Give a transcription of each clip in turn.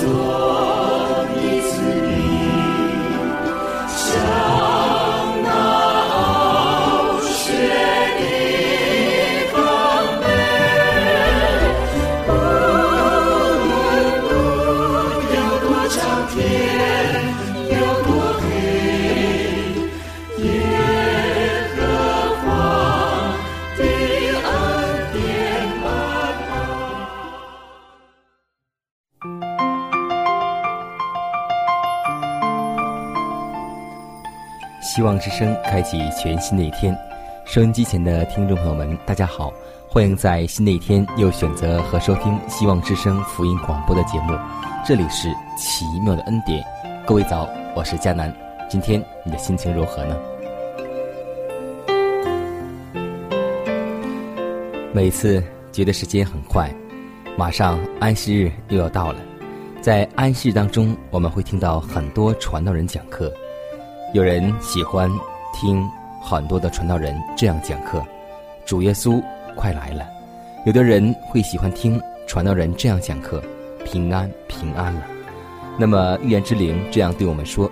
希之声开启全新的一天，收音机前的听众朋友们，大家好，欢迎在新的一天又选择和收听希望之声福音广播的节目。这里是奇妙的恩典，各位早，我是佳南。今天你的心情如何呢？每次觉得时间很快，马上安息日又要到了，在安息日当中，我们会听到很多传道人讲课。有人喜欢听很多的传道人这样讲课，主耶稣快来了；有的人会喜欢听传道人这样讲课，平安平安了。那么预言之灵这样对我们说：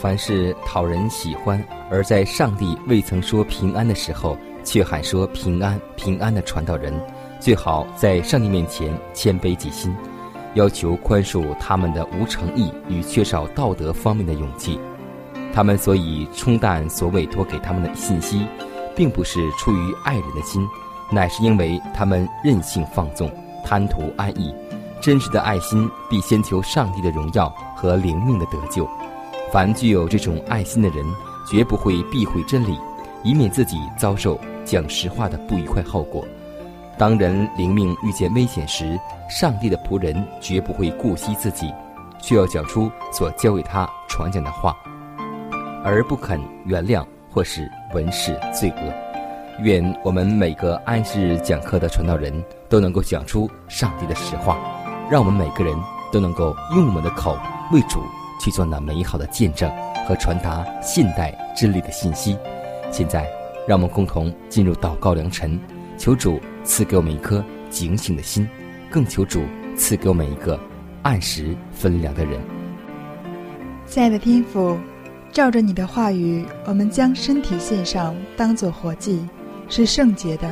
凡是讨人喜欢，而在上帝未曾说平安的时候，却喊说平安平安的传道人，最好在上帝面前谦卑己心。要求宽恕他们的无诚意与缺少道德方面的勇气，他们所以冲淡所委托给他们的信息，并不是出于爱人的心，乃是因为他们任性放纵，贪图安逸。真实的爱心必先求上帝的荣耀和灵命的得救。凡具有这种爱心的人，绝不会避讳真理，以免自己遭受讲实话的不愉快后果。当人灵命遇见危险时，上帝的仆人绝不会顾惜自己，却要讲出所教给他传讲的话，而不肯原谅或是文饰罪恶。愿我们每个安息日讲课的传道人都能够讲出上帝的实话，让我们每个人都能够用我们的口为主去做那美好的见证和传达现代真理的信息。现在，让我们共同进入祷告良辰，求主。赐给我们一颗警醒的心，更求主赐给我们一个按时分粮的人。亲爱的天父，照着你的话语，我们将身体献上，当作活祭，是圣洁的，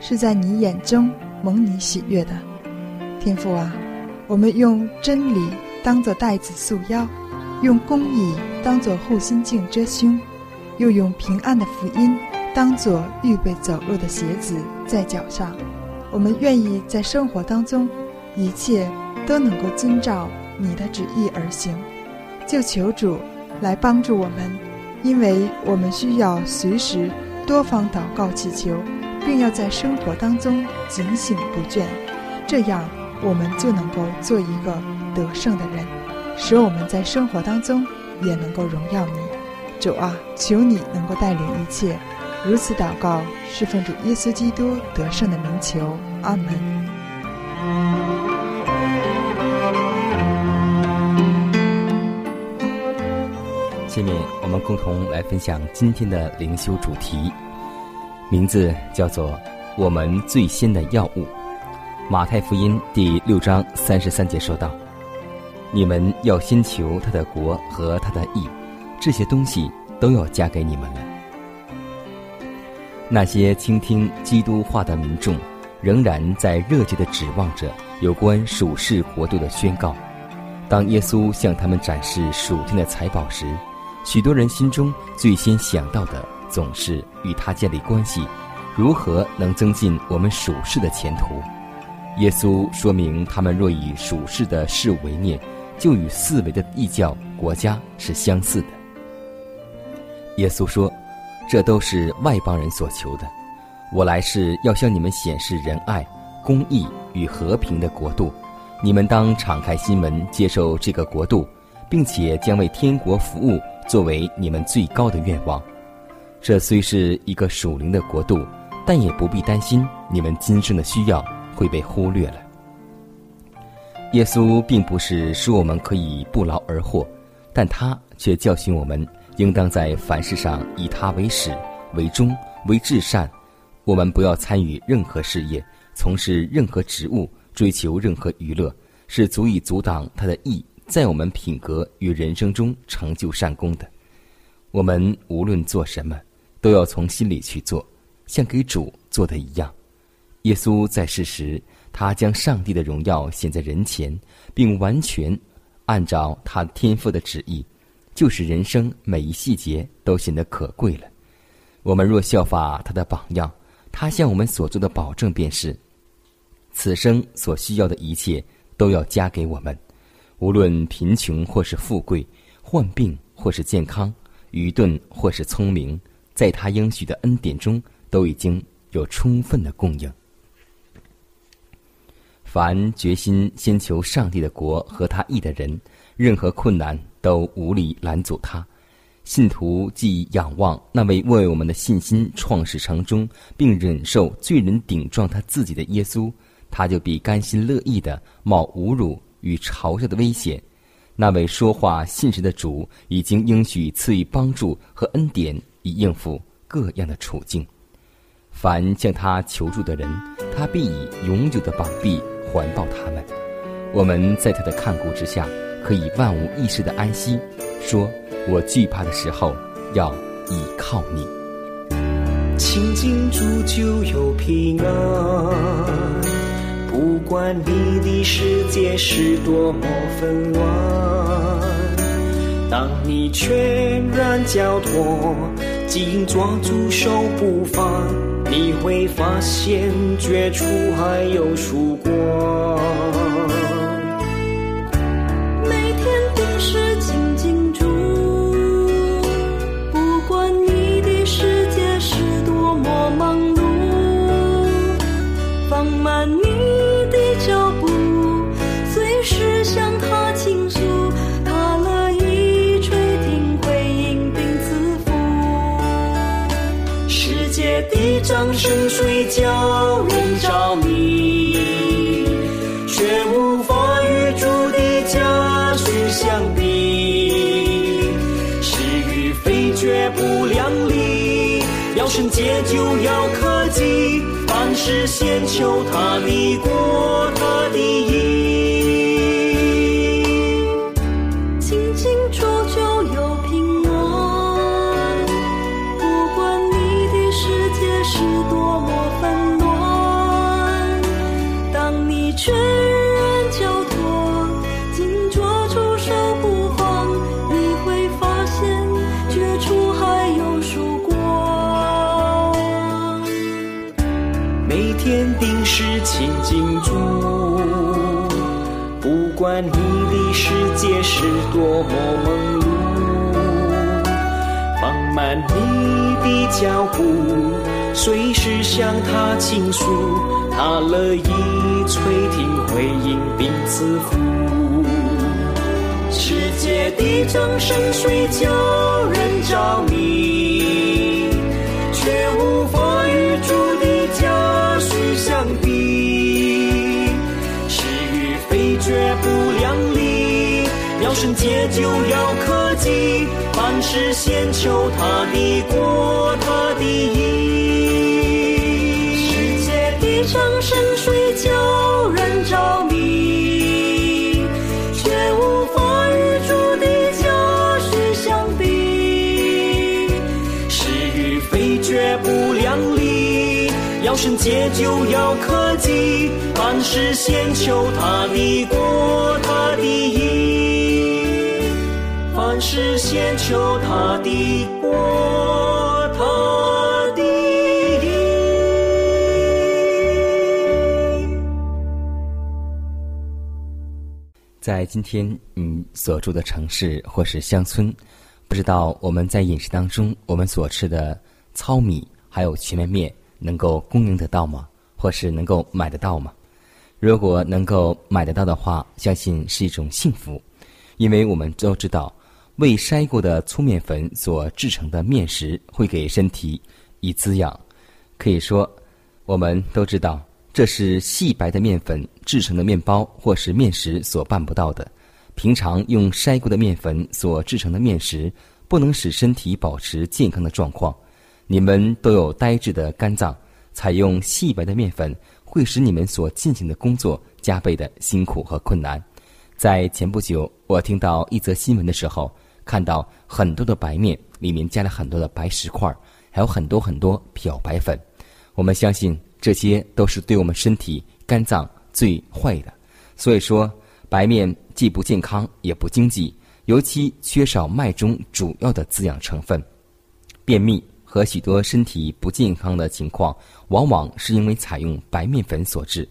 是在你眼中蒙你喜悦的。天父啊，我们用真理当作带子束腰，用公义当作护心镜遮胸，又用平安的福音。当做预备走路的鞋子在脚上，我们愿意在生活当中，一切都能够遵照你的旨意而行。就求主来帮助我们，因为我们需要随时多方祷告祈求，并要在生活当中警醒不倦，这样我们就能够做一个得胜的人，使我们在生活当中也能够荣耀你。主啊，求你能够带领一切。如此祷告，侍奉主耶稣基督得胜的名求，阿门。下面我们共同来分享今天的灵修主题，名字叫做“我们最先的药物”。马太福音第六章三十三节说道：“你们要先求他的国和他的义，这些东西都要加给你们了。”那些倾听基督话的民众，仍然在热切地指望着有关属世国度的宣告。当耶稣向他们展示属天的财宝时，许多人心中最先想到的总是与他建立关系，如何能增进我们属世的前途。耶稣说明，他们若以属世的事为念，就与四维的异教国家是相似的。耶稣说：“这都是外邦人所求的，我来是要向你们显示仁爱、公义与和平的国度。你们当敞开心门接受这个国度，并且将为天国服务作为你们最高的愿望。这虽是一个属灵的国度，但也不必担心你们今生的需要。”会被忽略了。耶稣并不是说我们可以不劳而获，但他却教训我们，应当在凡事上以他为始、为终、为至善。我们不要参与任何事业，从事任何职务，追求任何娱乐，是足以阻挡他的意在我们品格与人生中成就善功的。我们无论做什么，都要从心里去做，像给主做的一样。耶稣在世时，他将上帝的荣耀显在人前，并完全按照他天父的旨意，就是人生每一细节都显得可贵了。我们若效法他的榜样，他向我们所做的保证便是：此生所需要的一切都要加给我们，无论贫穷或是富贵，患病或是健康，愚钝或是聪明，在他应许的恩典中都已经有充分的供应。凡决心先求上帝的国和他意的人，任何困难都无力拦阻他。信徒既仰望那位为我们的信心创始成终，并忍受罪人顶撞他自己的耶稣，他就必甘心乐意的冒侮辱与嘲笑的危险。那位说话信实的主，已经应许赐予帮助和恩典，以应付各样的处境。凡向他求助的人，他必以永久的膀臂。环抱他们，我们在他的看顾之下，可以万无一失的安息。说我惧怕的时候，要倚靠你。亲近主就有平安，不管你的世界是多么纷乱，当你全然交托，紧抓住手不放。你会发现，绝处还有曙光。掌声水叫人着迷，却无法与主的家训相比。是与非绝不两立，要圣洁就要克己，凡事先求他的国，他的义。世界是多么忙碌，放慢你的脚步，随时向他倾诉，他乐意垂听回应并赐福。世界的掌声谁叫人着迷，要圣洁就要克己，凡事先求他的国，他的义。世界的掌声水叫人着迷，却无法与主的家训相比。是与非绝不两立，要圣洁就要克己，凡事先求他的国，他的义。是先求他的国，他的在今天你所住的城市或是乡村，不知道我们在饮食当中，我们所吃的糙米还有全麦面能够供应得到吗？或是能够买得到吗？如果能够买得到的话，相信是一种幸福，因为我们都知道，未筛过的粗面粉所制成的面食会给身体以滋养。可以说，我们都知道。这是细白的面粉制成的面包或是面食所办不到的。平常用筛过的面粉所制成的面食，不能使身体保持健康的状况。你们都有呆滞的肝脏，采用细白的面粉会使你们所进行的工作加倍的辛苦和困难。在前不久，我听到一则新闻的时候，看到很多的白面里面加了很多的白石块，还有很多很多漂白粉。我们相信。这些都是对我们身体肝脏最坏的，所以说白面既不健康也不经济，尤其缺少麦中主要的滋养成分。便秘和许多身体不健康的情况，往往是因为采用白面粉所致。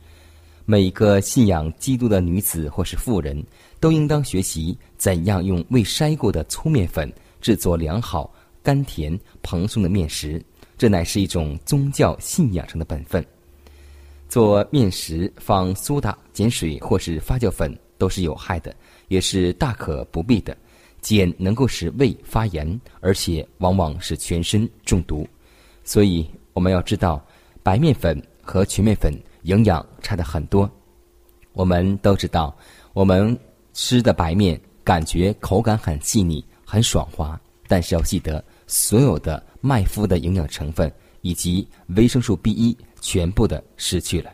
每一个信仰基督的女子或是妇人，都应当学习怎样用未筛过的粗面粉制作良好、甘甜、蓬松的面食。这乃是一种宗教信仰上的本分。做面食放苏打、碱水或是发酵粉都是有害的，也是大可不必的。碱能够使胃发炎，而且往往使全身中毒。所以我们要知道，白面粉和全面粉营养差的很多。我们都知道，我们吃的白面感觉口感很细腻、很爽滑，但是要记得所有的。麦麸的营养成分以及维生素 B 一全部的失去了。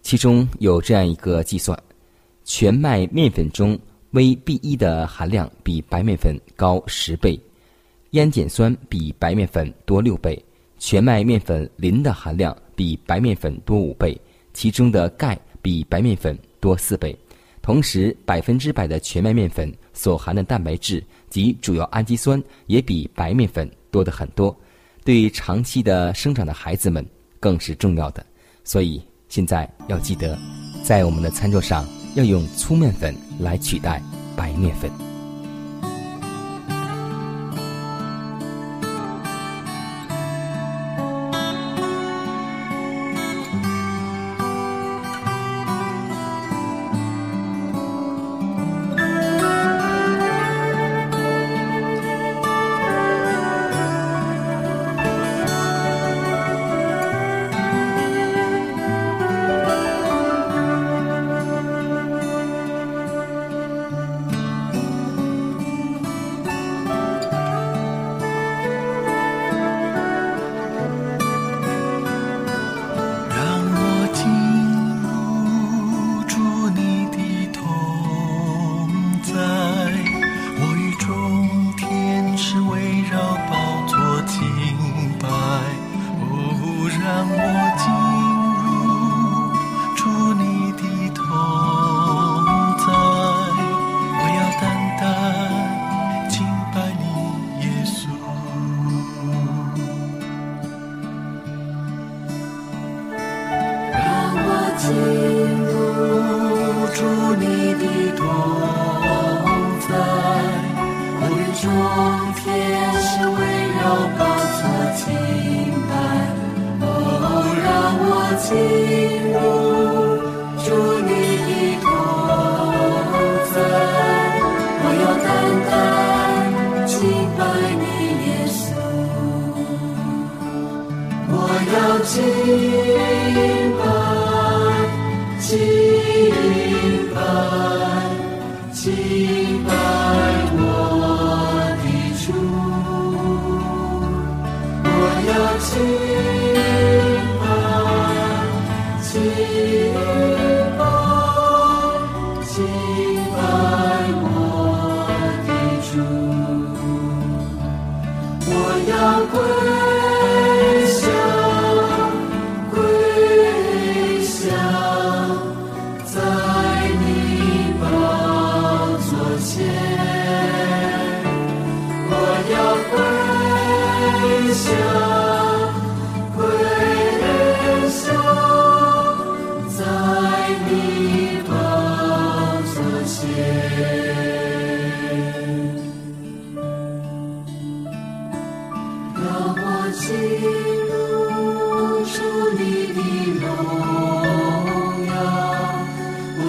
其中有这样一个计算：全麦面粉中 V B 一的含量比白面粉高十倍，烟碱酸比白面粉多六倍，全麦面粉磷的含量比白面粉多五倍，其中的钙比白面粉多四倍。同时，百分之百的全麦面粉所含的蛋白质及主要氨基酸也比白面粉。多得很多，对长期的生长的孩子们更是重要的。所以现在要记得，在我们的餐桌上要用粗面粉来取代白面粉。在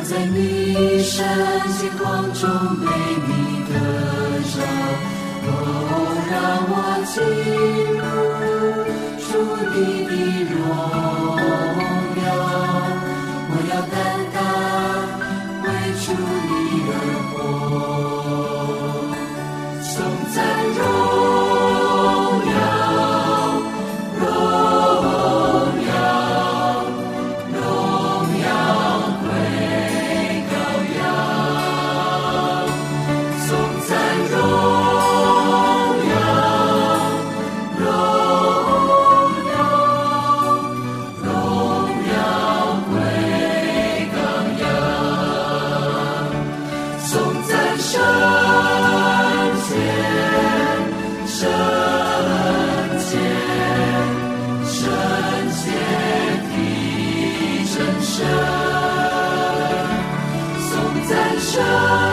在你身心光中被你得着。哦，让我进入主你的荣耀，我要单单为主你而活，颂赞荣。颂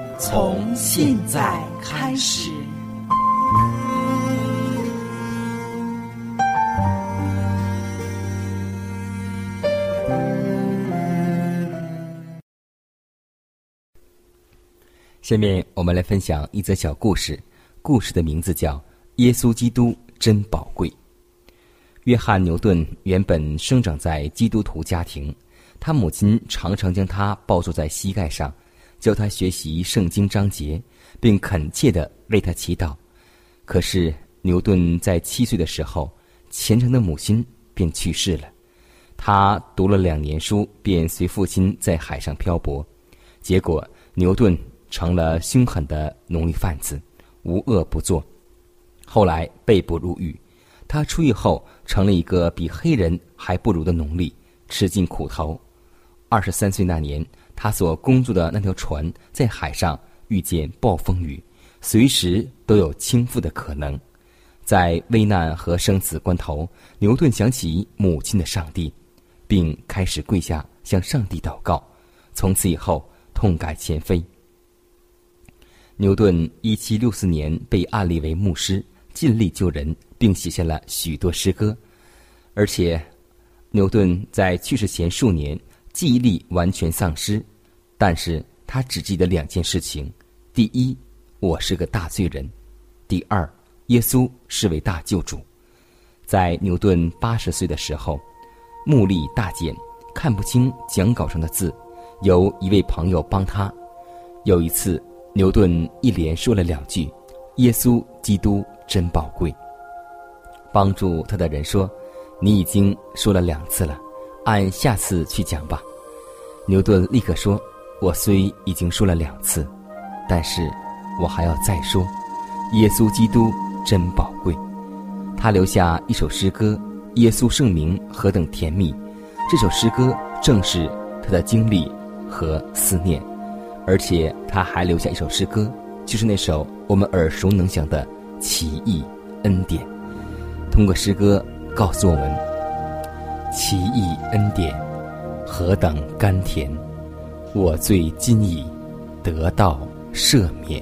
从现在开始。下面我们来分享一则小故事，故事的名字叫《耶稣基督真宝贵》。约翰·牛顿原本生长在基督徒家庭，他母亲常常将他抱坐在膝盖上，教他学习圣经章节，并恳切地为他祈祷。可是牛顿在七岁的时候，虔诚的母亲便去世了。他读了两年书，便随父亲在海上漂泊，结果牛顿成了凶狠的奴隶贩子，无恶不作。后来被捕入狱，他出狱后成了一个比黑人还不如的奴隶，吃尽苦头。二十三岁那年，他所工作的那条船在海上遇见暴风雨，随时都有倾覆的可能。在危难和生死关头，牛顿想起母亲的上帝，并开始跪下向上帝祷告。从此以后，痛改前非。牛顿一七六四年被案例为牧师，尽力救人，并写下了许多诗歌。而且，牛顿在去世前数年记忆力完全丧失，但是他只记得两件事情：第一，我是个大罪人；第二，耶稣是位大救主。在牛顿八十岁的时候，目力大减，看不清讲稿上的字。由一位朋友帮他。有一次，牛顿一连说了两句：“耶稣基督真宝贵。”帮助他的人说：“你已经说了两次了，按下次去讲吧。”牛顿立刻说：“我虽已经说了两次，但是我还要再说，耶稣基督真宝贵。”他留下一首诗歌：“耶稣圣名何等甜蜜。”这首诗歌正是他的经历。和思念，而且他还留下一首诗歌，就是那首我们耳熟能详的《奇异恩典》。通过诗歌告诉我们，奇异恩典何等甘甜，我罪今已得道赦免。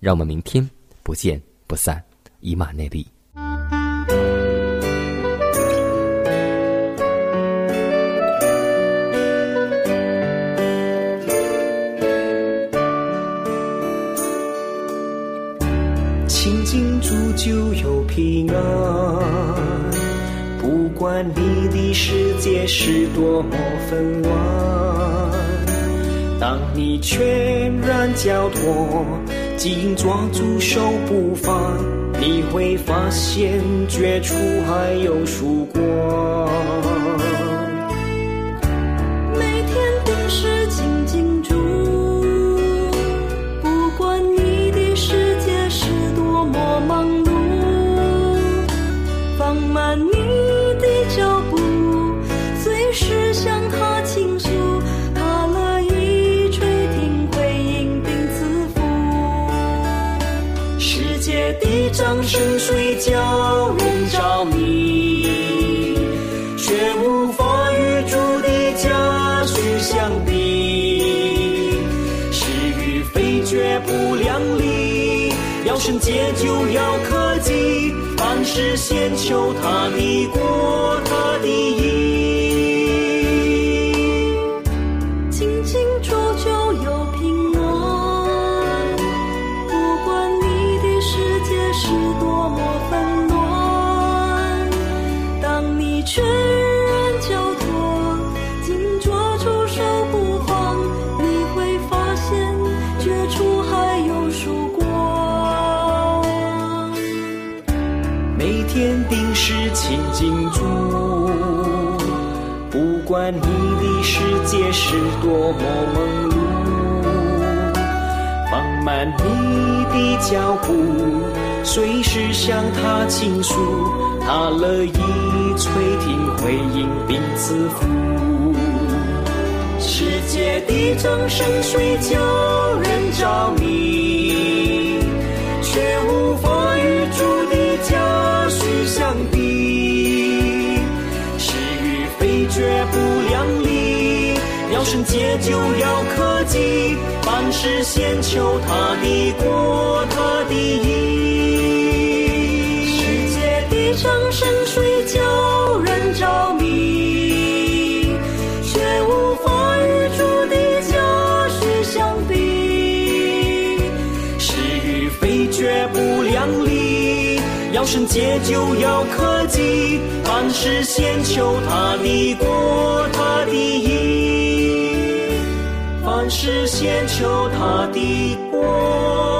让我们明天不见不散，以马内利。亲近主就有平安，不管你的世界是多么纷乱，当你全然交托，紧抓住手不放，你会发现绝处还有曙光。叫人着迷，却无法与主的家许相比。是与非绝不两立，要圣洁就要克己，凡事先求他的国，他的管你的世界是多么忙碌，放慢你的脚步，随时向他倾诉，他乐意垂听回应并赐福。世界的掌声谁叫人着迷，要圣洁就要克己，凡事先求他的国，他的义。世界的掌声水叫人着迷，却无法与主的家许相比。是与非绝不两立，要圣洁就要克己，凡事先求他的国，他的义。是先求他的国。